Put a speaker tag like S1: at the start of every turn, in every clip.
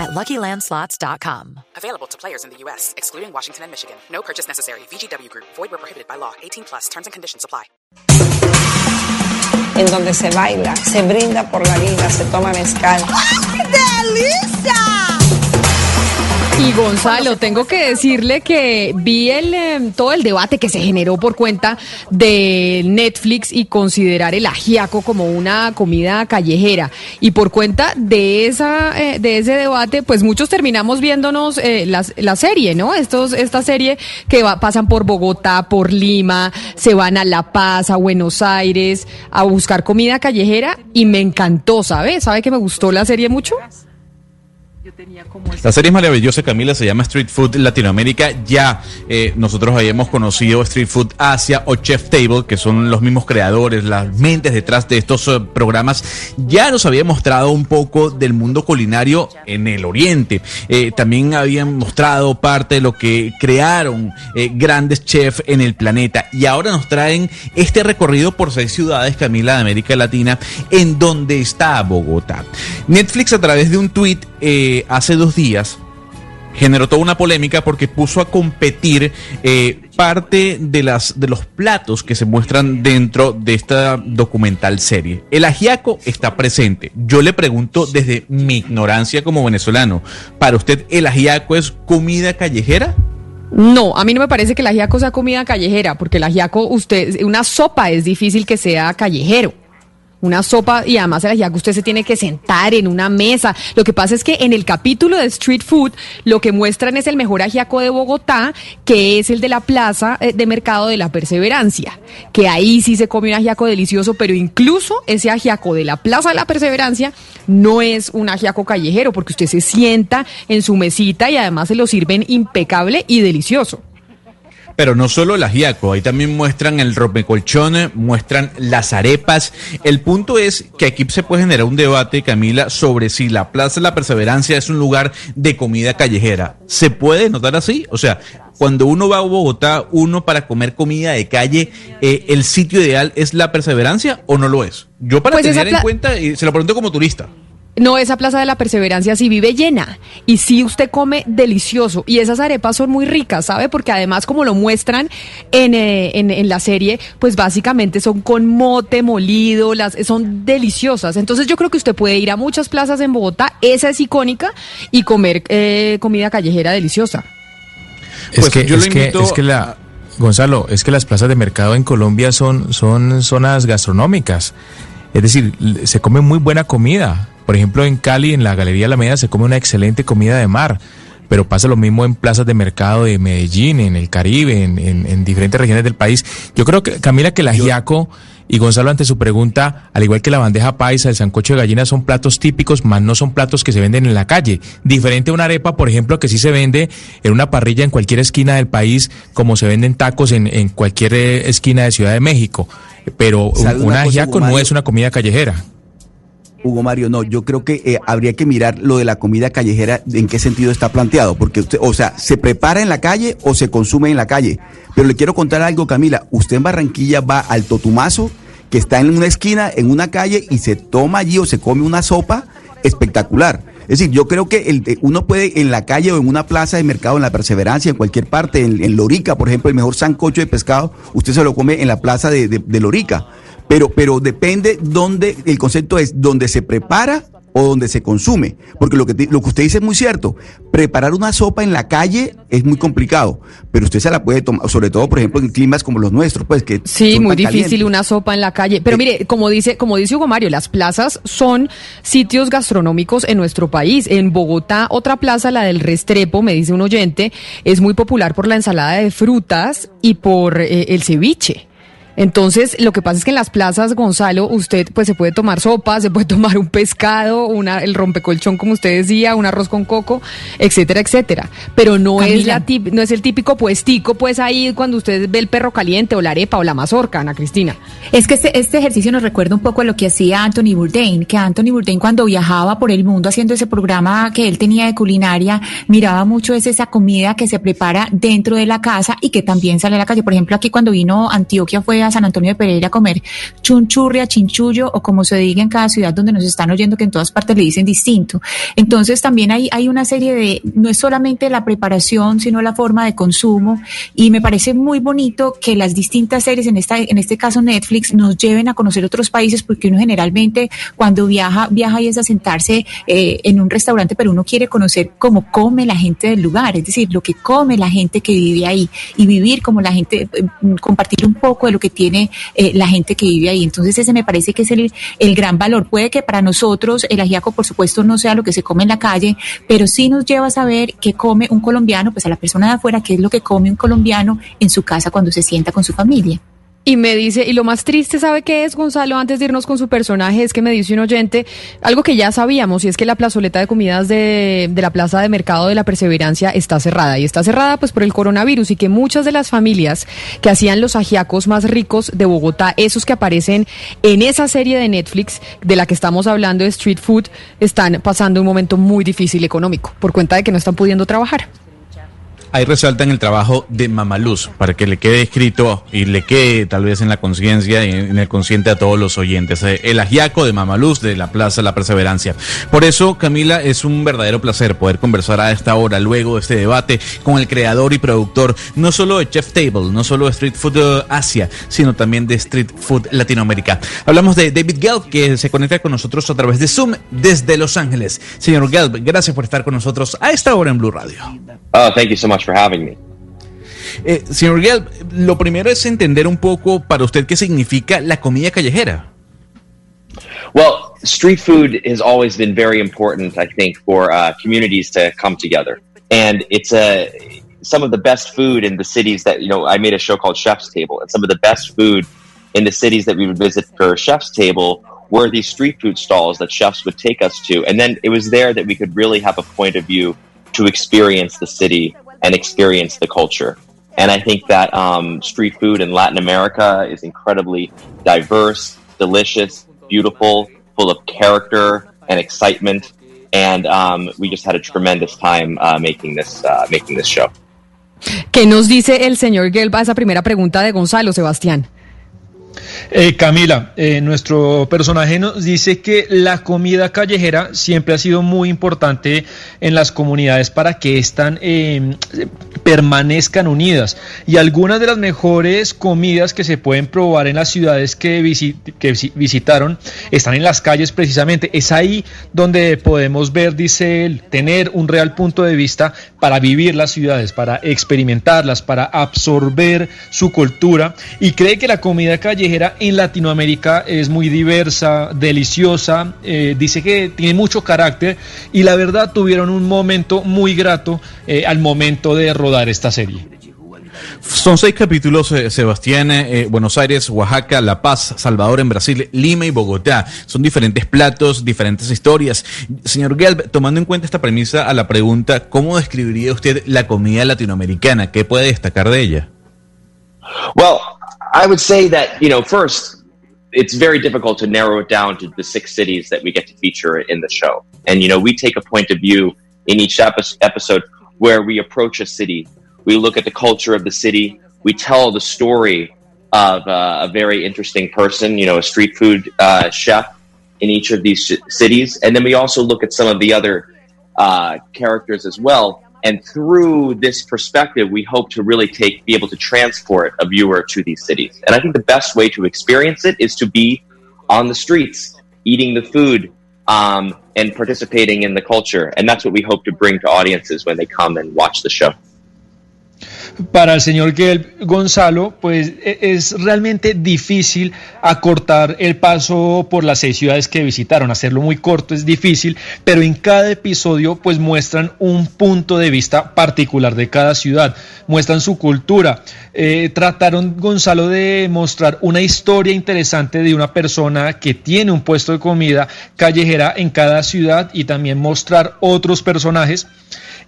S1: at LuckyLandSlots.com.
S2: Available to players in the U.S., excluding Washington and Michigan. No purchase necessary. VGW Group. Void where prohibited by law. 18 plus. Terms and conditions apply.
S3: En donde se baila, se brinda por la vida, se toma mezcal.
S4: Y Gonzalo, tengo que decirle que vi el, em, todo el debate que se generó por cuenta de Netflix y considerar el ajiaco como una comida callejera. Y por cuenta de esa eh, de ese debate, pues muchos terminamos viéndonos eh, las- la, serie, ¿no? Estos, esta serie que va- pasan por Bogotá, por Lima, se van a La Paz, a Buenos Aires, a buscar comida callejera y me encantó, ¿sabe? ¿Sabe que me gustó la serie mucho?
S5: La serie es maravillosa, Camila, se llama Street Food Latinoamérica. Ya eh, nosotros habíamos conocido Street Food Asia o Chef Table, que son los mismos creadores, las mentes detrás de estos eh, programas. Ya nos había mostrado un poco del mundo culinario en el Oriente. Eh, también habían mostrado parte de lo que crearon grandes chefs en el planeta. Y ahora nos traen este recorrido por seis ciudades, Camila, de América Latina, en donde está Bogotá. Netflix, a través de un tweet eh, hace dos días, generó toda una polémica porque puso a competir eh, parte de las de los platos que se muestran dentro de esta documental serie. El ajiaco está presente. Yo le pregunto desde mi ignorancia como venezolano, ¿para usted el ajiaco es comida callejera?
S4: No, a mí no me parece que el ajiaco sea comida callejera, porque el ajiaco, usted, una sopa es difícil que sea callejero. Una sopa y además el ajiaco usted se tiene que sentar en una mesa. Lo que pasa es que en el capítulo de Street Food lo que muestran es el mejor ajiaco de Bogotá, que es el de la plaza eh, de mercado de la Perseverancia, que ahí sí se come un ajiaco delicioso, pero incluso ese ajiaco de la plaza de la Perseverancia no es un ajiaco callejero, porque usted se sienta en su mesita y además se lo sirven impecable y delicioso.
S5: Pero no solo el ajiaco, ahí también muestran el rompecolchón, muestran las arepas. El punto es que aquí se puede generar un debate, Camila, sobre si la Plaza de la Perseverancia es un lugar de comida callejera. ¿Se puede notar así? O sea, cuando uno va a Bogotá, uno para comer comida de calle, eh, ¿el sitio ideal es la Perseverancia o no lo es? Yo para
S4: Pues
S5: tener en cuenta, y se lo pregunto como turista.
S4: No, esa Plaza de la Perseverancia sí vive llena y sí usted come delicioso y esas arepas son muy ricas, ¿sabe? Porque además como lo muestran en, eh, en, en la serie, pues básicamente son con mote molido, las son deliciosas. Entonces yo creo que usted puede ir a muchas plazas en Bogotá, esa es icónica, y comer eh, comida callejera deliciosa.
S6: Es
S5: Pues
S6: que,
S5: yo lo
S6: es que,
S5: invito
S6: es que la, Gonzalo, es que las plazas de mercado en Colombia son, son zonas gastronómicas. Es decir, se come muy buena comida. Por ejemplo, en Cali, en la Galería Alameda, se come una excelente comida de mar. Pero pasa lo mismo en plazas de mercado de Medellín, en el Caribe, en, en- en diferentes regiones del país. Yo creo que, Camila, que el ajiaco y Gonzalo, ante su pregunta, al igual que la bandeja paisa, el sancocho de gallina, son platos típicos, más no son platos que se venden en la calle. Diferente a una arepa, por ejemplo, que sí se vende en una parrilla en cualquier esquina del país, como se venden tacos en, en cualquier eh, esquina de Ciudad de México. Pero un,
S7: ¿Sabe una
S6: un
S7: cosa,
S6: ajiaco
S7: Hugo
S6: no es una comida callejera.
S7: Hugo Mario, no, yo creo que eh, habría que mirar lo de la comida callejera, en qué sentido está planteado, porque usted, o sea, se prepara en la calle o se consume en la calle. Pero le quiero contar algo, Camila, usted en Barranquilla va al Totumazo, que está en una esquina, en una calle, y se toma allí o se come una sopa espectacular. Es decir, yo creo que el, eh, uno puede en la calle o en una plaza de mercado, en la Perseverancia, en cualquier parte, en, en Lorica, por ejemplo, el mejor sancocho de pescado, usted se lo come en la plaza de, de- de Lorica. Pero, pero depende dónde, el concepto es dónde se prepara o donde se consume. Porque lo que, te- lo que usted dice es muy cierto. Preparar una sopa en la calle es muy complicado, pero usted se la puede tomar, sobre todo, por ejemplo, en climas como los nuestros, pues que
S4: Sí, muy difícil
S7: calientes.
S4: una sopa en la calle. Pero
S7: Eh,
S4: mire, como dice, como dice Hugo Mario, las plazas son sitios gastronómicos en nuestro país. En Bogotá, otra plaza, la del Restrepo, me dice un oyente, es muy popular por la ensalada de frutas y por eh, el ceviche. Entonces, lo que pasa es que en las plazas, Gonzalo, usted pues se puede tomar sopa, se puede tomar un pescado, una, el rompecolchón, como usted decía, un arroz con coco, etcétera, etcétera. Pero no es la tip- no es el típico puestico, pues ahí cuando usted ve el perro caliente o la arepa o la mazorca, Ana Cristina.
S8: Es que este, este ejercicio nos recuerda un poco a lo que hacía Anthony Bourdain, que Anthony Bourdain cuando viajaba por el mundo haciendo ese programa que él tenía de culinaria, miraba mucho es esa comida que se prepara dentro de la casa y que también sale a la calle. Por ejemplo, aquí cuando vino Antioquia fue a San Antonio de Pereira a comer chunchurria, chinchullo o como se diga en cada ciudad donde nos están oyendo que en todas partes le dicen distinto. Entonces también hay, hay una serie de, no es solamente la preparación, sino la forma de consumo y me parece muy bonito que las distintas series, en, esta, en este caso Netflix, nos lleven a conocer otros países porque uno generalmente cuando viaja, viaja y es a sentarse eh, en un restaurante, pero uno quiere conocer cómo come la gente del lugar, es decir, lo que come la gente que vive ahí y vivir como la gente, eh, compartir un poco de lo que tiene eh, la gente que vive ahí. Entonces ese me parece que es el, el gran valor. Puede que para nosotros el ajiaco, por supuesto, no sea lo que se come en la calle, pero sí nos lleva a saber qué come un colombiano, pues a la persona de afuera, qué es lo que come un colombiano en su casa cuando se sienta con su familia.
S4: Y me dice, y lo más triste, ¿sabe qué es, Gonzalo? Antes de irnos con su personaje, es que me dice un oyente algo que ya sabíamos, y es que la plazoleta de comidas de, de la Plaza de Mercado de la Perseverancia está cerrada. Y está cerrada pues por el coronavirus y que muchas de las familias que hacían los ajiacos más ricos de Bogotá, esos que aparecen en esa serie de Netflix de la que estamos hablando de Street Food, están pasando un momento muy difícil económico por cuenta de que no están pudiendo trabajar.
S5: Ahí resaltan el trabajo de Mamaluz para que le quede escrito y le quede tal vez en la conciencia y en el consciente a todos los oyentes. Eh, El ajiaco de Mamaluz de la Plaza La Perseverancia. Por eso, Camila, es un verdadero placer poder conversar a esta hora, luego de este debate, con el creador y productor no solo de Chef Table, no solo de Street Food eh, Asia, sino también de Street Food Latinoamérica. Hablamos de David Gelb, que se conecta con nosotros a través de Zoom desde Los Ángeles. Señor Gelb, gracias por estar con nosotros a esta hora en Blue Radio.
S9: Oh, thank you so much for having me.
S5: Eh, señor Gelb, lo primero es entender un poco para usted qué significa la comida callejera.
S9: Well, street food has always been very important, I think, for uh, communities to come together. And it's a some of the best food in the cities that you know. I made a show called Chef's Table, and some of the best food in the cities that we would visit for Chef's Table were these street food stalls that chefs would take us to. And then it was there that we could really have a point of view to experience the city and experience the culture. And I think that um, street food in Latin America is incredibly diverse, delicious, beautiful, full of character and excitement. And um, we just had a tremendous time uh, making this uh, making this show.
S4: ¿Qué nos dice el señor Gelb a esa primera pregunta de Gonzalo, Sebastián?
S10: Eh, Camila, eh, nuestro personaje nos dice que la comida callejera siempre ha sido muy importante en las comunidades para que están eh, permanezcan unidas y algunas de las mejores comidas que se pueden probar en las ciudades que, visi que visi visitaron están en las calles precisamente. Es ahí donde podemos ver, dice él, tener un real punto de vista para vivir las ciudades, para experimentarlas, para absorber su cultura y cree que la comida callejera en Latinoamérica es muy diversa, deliciosa, eh, dice que tiene mucho carácter y la verdad tuvieron un momento muy grato eh, al momento de rodar esta serie.
S5: Son seis capítulos, eh, Sebastián, eh, Buenos Aires, Oaxaca, La Paz, Salvador en Brasil, Lima y Bogotá. Son diferentes platos, diferentes historias. Señor Gelb, tomando en cuenta esta premisa a la pregunta, ¿cómo describiría usted la comida latinoamericana? ¿Qué puede destacar de ella?
S9: Well, I would say that, you know, first, it's very difficult to narrow it down to the six cities that we get to feature in the show. And, you know, we take a point of view in each epi- episode where we approach a city. We look at the culture of the city. We tell the story of uh, a very interesting person, you know, a street food uh, chef in each of these ci- cities. And then we also look at some of the other uh, characters as well. And through this perspective, we hope to really take, be able to transport a viewer to these cities. And I think the best way to experience it is to be on the streets, eating the food, um, and participating in the culture. And that's what we hope to bring to audiences when they come and watch the show.
S10: Para el señor Gelb Gonzalo, pues e, es realmente difícil acortar el paso por las seis ciudades que visitaron. Hacerlo muy corto es difícil, pero en cada episodio pues muestran un punto de vista particular de cada ciudad, muestran su cultura. Eh, trataron Gonzalo de mostrar una historia interesante de una persona que tiene un puesto de comida callejera en cada ciudad y también mostrar otros personajes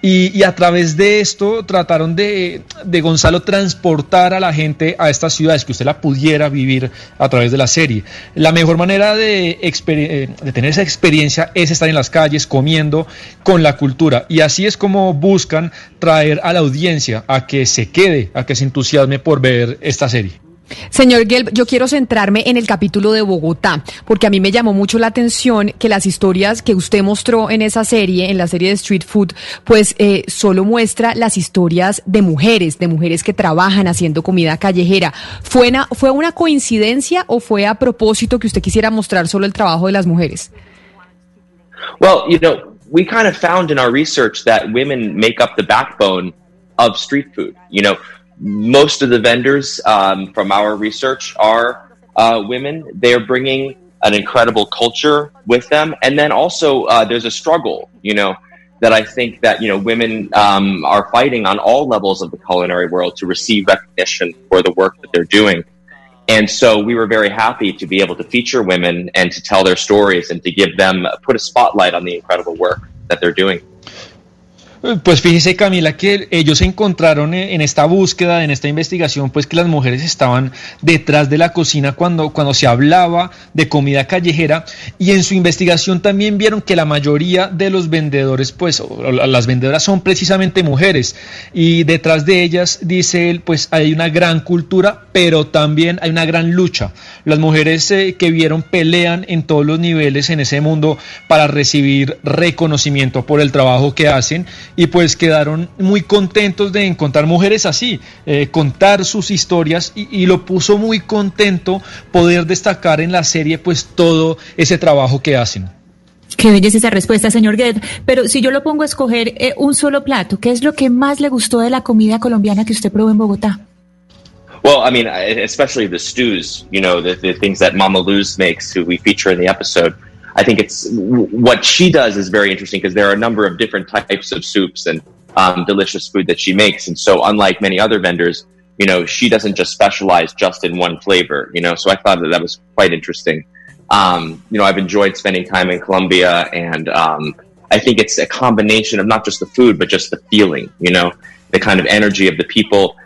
S10: y, a través de esto trataron de, Gonzalo transportar a la gente a estas ciudades, que usted la pudiera vivir a través de la serie. La mejor manera de, eh, de tener esa experiencia es estar en las calles comiendo con la cultura. Y así es como buscan traer a la audiencia a que se quede, a que se entusiasme por ver esta serie.
S4: Señor Gelb, yo quiero centrarme en el capítulo de Bogotá, porque a mí me llamó mucho la atención que las historias que usted mostró en esa serie, en la serie de Street Food, pues eh, solo muestra las historias de mujeres, de mujeres que trabajan haciendo comida callejera. ¿Fue una, ¿Fue una coincidencia o fue a propósito que usted quisiera mostrar solo el trabajo de las mujeres?
S9: Well, you know, we kind of found in our research that women make up the backbone of street food. You know, most of the vendors um, from our research are uh, women. They're bringing an incredible culture with them, and then also uh, there's a struggle, you know, that I think that you know women um, are fighting on all levels of the culinary world to receive recognition for the work that they're doing. And so we were very happy to be able to feature women and to tell their stories and to give them put a spotlight on the incredible work that they're doing.
S10: Pues fíjese Camila que ellos encontraron en esta búsqueda, en esta investigación, pues que las mujeres estaban detrás de la cocina cuando, cuando se hablaba de comida callejera y en su investigación también vieron que la mayoría de los vendedores, pues las vendedoras son precisamente mujeres y detrás de ellas, dice él, pues hay una gran cultura, pero también hay una gran lucha. Las mujeres eh, que vieron pelean en todos los niveles en ese mundo para recibir reconocimiento por el trabajo que hacen y pues quedaron muy contentos de encontrar mujeres así, eh, contar sus historias y, lo puso muy contento poder destacar en la serie pues todo ese trabajo que hacen.
S8: Qué belleza esa respuesta, señor Guedet. Pero si yo lo pongo a escoger eh, un solo plato, ¿qué es lo que más le gustó de la comida colombiana que usted probó en Bogotá?
S9: Well, I mean, especially the stews, you know, the, the things that Mama Luz makes, who we feature in the episode. I think it's what she does is very interesting because there are a number of different types of soups and um, delicious food that she makes. And so, unlike many other vendors, you know, she doesn't just specialize just in one flavor, you know, so I thought that that was quite interesting. Um, you know, I've enjoyed spending time in Colombia and, um, I think it's a combination of not just the food, but just the feeling, you know, the kind of energy of the people.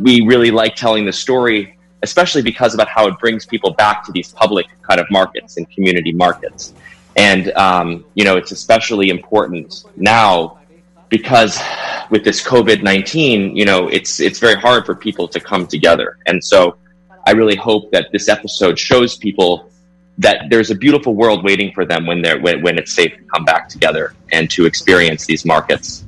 S9: We really like telling the story especially because about how it brings people back to these public kind of markets and community markets. And, um, you know, it's especially important now because with this COVID 19, you know, it's, it's very hard for people to come together. And so I really hope that this episode shows people that there's a beautiful world waiting for them when they're when, when it's safe to come back together and to experience these markets.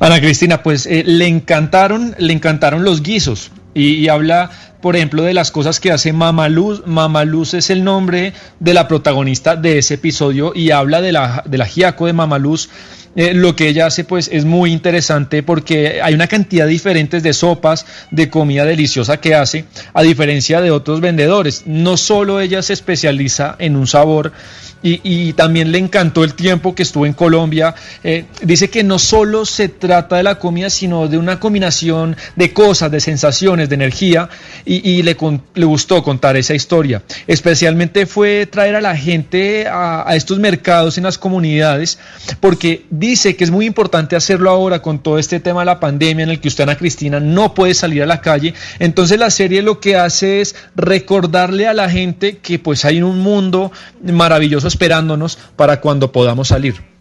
S10: Ana Cristina, pues eh, le encantaron, le encantaron los guisos. Y, habla, por ejemplo, de las cosas que hace Mamaluz. Mamaluz es el nombre de la protagonista de ese episodio y habla de la, de la Giaco de Mamaluz. Eh, lo que ella hace pues es muy interesante porque hay una cantidad diferente de sopas, de comida deliciosa que hace, a diferencia de otros vendedores. No solo ella se especializa en un sabor, y, también le encantó el tiempo que estuvo en Colombia. Eh, dice que no solo se trata de la comida, sino de una combinación de cosas, de sensaciones, de energía, y, le, le, gustó contar esa historia. Especialmente fue traer a la gente a, a, estos mercados en las comunidades, porque dice que es muy importante hacerlo ahora con todo este tema de la pandemia en el que usted, Ana Cristina, no puede salir a la calle. Entonces la serie lo que hace es recordarle a la gente que pues hay un mundo maravilloso esperándonos para cuando podamos salir.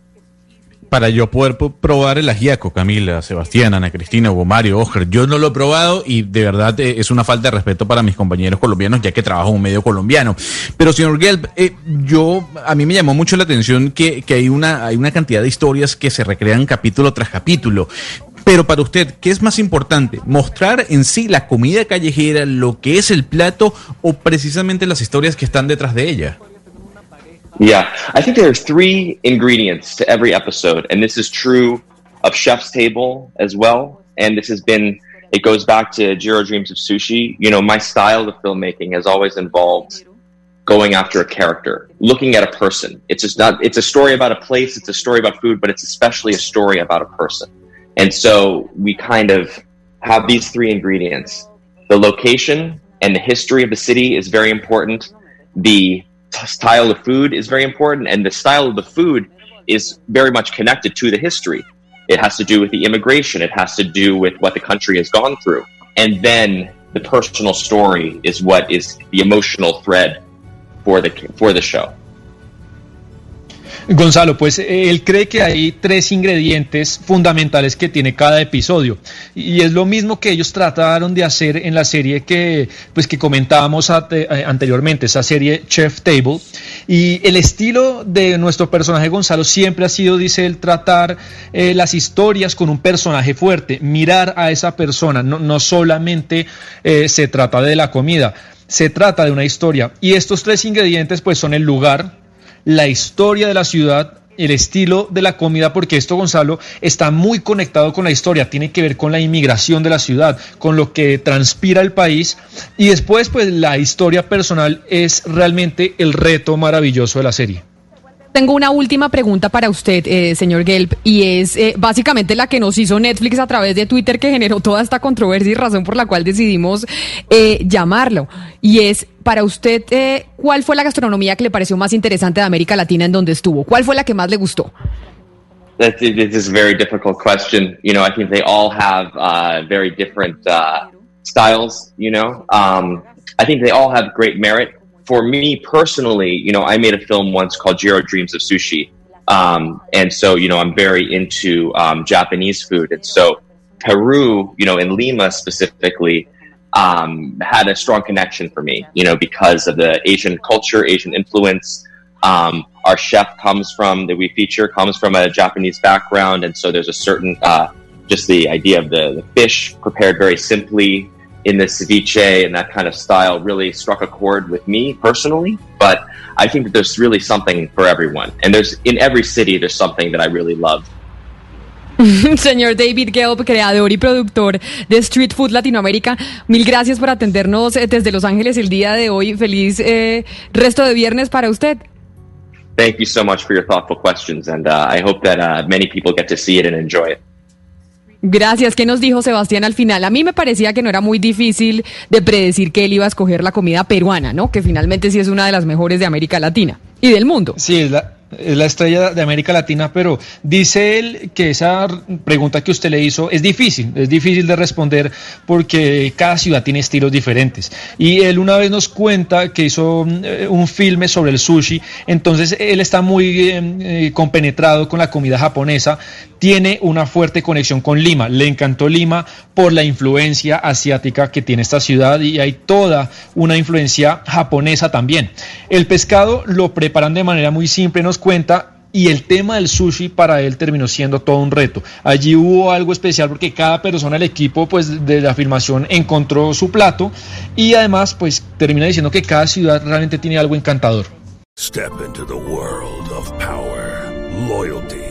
S5: Para yo poder probar el ajiaco, Camila, Sebastián, Ana Cristina, Hugo Mario, Oscar, yo no lo he probado y de verdad eh, es una falta de respeto para mis compañeros colombianos, ya que trabajo en un medio colombiano. Pero, señor Gelb, eh, yo, a mí me llamó mucho la atención que, que hay, una, hay una cantidad de historias que se recrean capítulo tras capítulo. Pero para usted, ¿qué es más importante? ¿Mostrar en sí la comida callejera, lo que es el plato o precisamente las historias que están detrás de ella?
S9: Yeah, I think there are three ingredients to every episode, and this is true of Chef's Table as well. and this has been it goes back to Jiro Dreams of Sushi. You know, my style of filmmaking has always involved going after a character, looking at a person. It's just not, it's a story about a place, it's a story about food, but it's especially a story about a person. And so we kind of have these three ingredients. The location and the history of the city is very important. The style of food is very important. And the style of the food is very much connected to the history. It has to do with the immigration. It has to do with what the country has gone through. And then the personal story is what is the emotional thread for the, for the show.
S10: Gonzalo, pues él cree que hay tres ingredientes fundamentales que tiene cada episodio. Y es lo mismo que ellos trataron de hacer en la serie que pues que comentábamos eh, anteriormente, esa serie Chef Table. Y el estilo de nuestro personaje Gonzalo siempre ha sido, dice él, tratar eh, las historias con un personaje fuerte, mirar a esa persona, no, no solamente eh, se trata de la comida, se trata de una historia. Y estos tres ingredientes pues son el lugar, la historia de la ciudad, el estilo de la comida, porque esto, Gonzalo, está muy conectado con la historia, tiene que ver con la inmigración de la ciudad, con lo que transpira el país, y después, pues la historia personal es realmente el reto maravilloso de la serie.
S4: Tengo una última pregunta para usted, eh, señor Gelb, y es eh, básicamente la que nos hizo Netflix a través de Twitter que generó toda esta controversia y razón por la cual decidimos eh, llamarlo. Y es, para usted, eh, ¿cuál fue la gastronomía que le pareció más interesante de América Latina en donde estuvo? ¿Cuál fue la que más le gustó?
S9: That is a very difficult question. You know, I think they all have uh, very different uh, styles. You know, um, I think they all have great merit. For me personally, you know, I made a film once called Jiro Dreams of Sushi. Um, and so, you know, I'm very into um, Japanese food. And so, Peru, you know, in Lima specifically, um, had a strong connection for me, you know, because of the Asian culture, Asian influence. Um, our chef comes from that we feature comes from a Japanese background, and so there's a certain uh, just the idea of the, the fish prepared very simply, in the ceviche and that kind of style really struck a chord with me personally. But I think that there's really something for everyone. And there's in every city, there's something that I really love.
S4: Señor David Gelb, creador y productor de Street Food Latinoamérica, mil gracias por atendernos eh, desde Los Ángeles el día de hoy. Feliz eh, resto de viernes para usted.
S9: Thank you so much for your thoughtful questions, and uh, I hope that uh, many people get to see it and enjoy it.
S4: Gracias. ¿Qué nos dijo Sebastián al final? A mí me parecía que no era muy difícil de predecir que él iba a escoger la comida peruana, ¿no? Que finalmente sí es una de las mejores de América Latina y del mundo.
S10: Sí, es la, es la estrella de América Latina, pero dice él que esa pregunta que usted le hizo es difícil, es difícil de responder porque cada ciudad tiene estilos diferentes. Y él una vez nos cuenta que hizo eh, un filme sobre el sushi, entonces él está muy eh, eh, compenetrado con la comida japonesa, tiene una fuerte conexión con Lima, le encantó Lima por la influencia asiática que tiene esta ciudad y hay toda una influencia japonesa también. El pescado lo preparan de manera muy simple, nos cuenta y el tema del sushi para él terminó siendo todo un reto. Allí hubo algo especial porque cada persona del equipo pues de la filmación encontró su plato y además pues termina diciendo que cada ciudad realmente tiene algo encantador.
S11: Step into the world of power, loyalty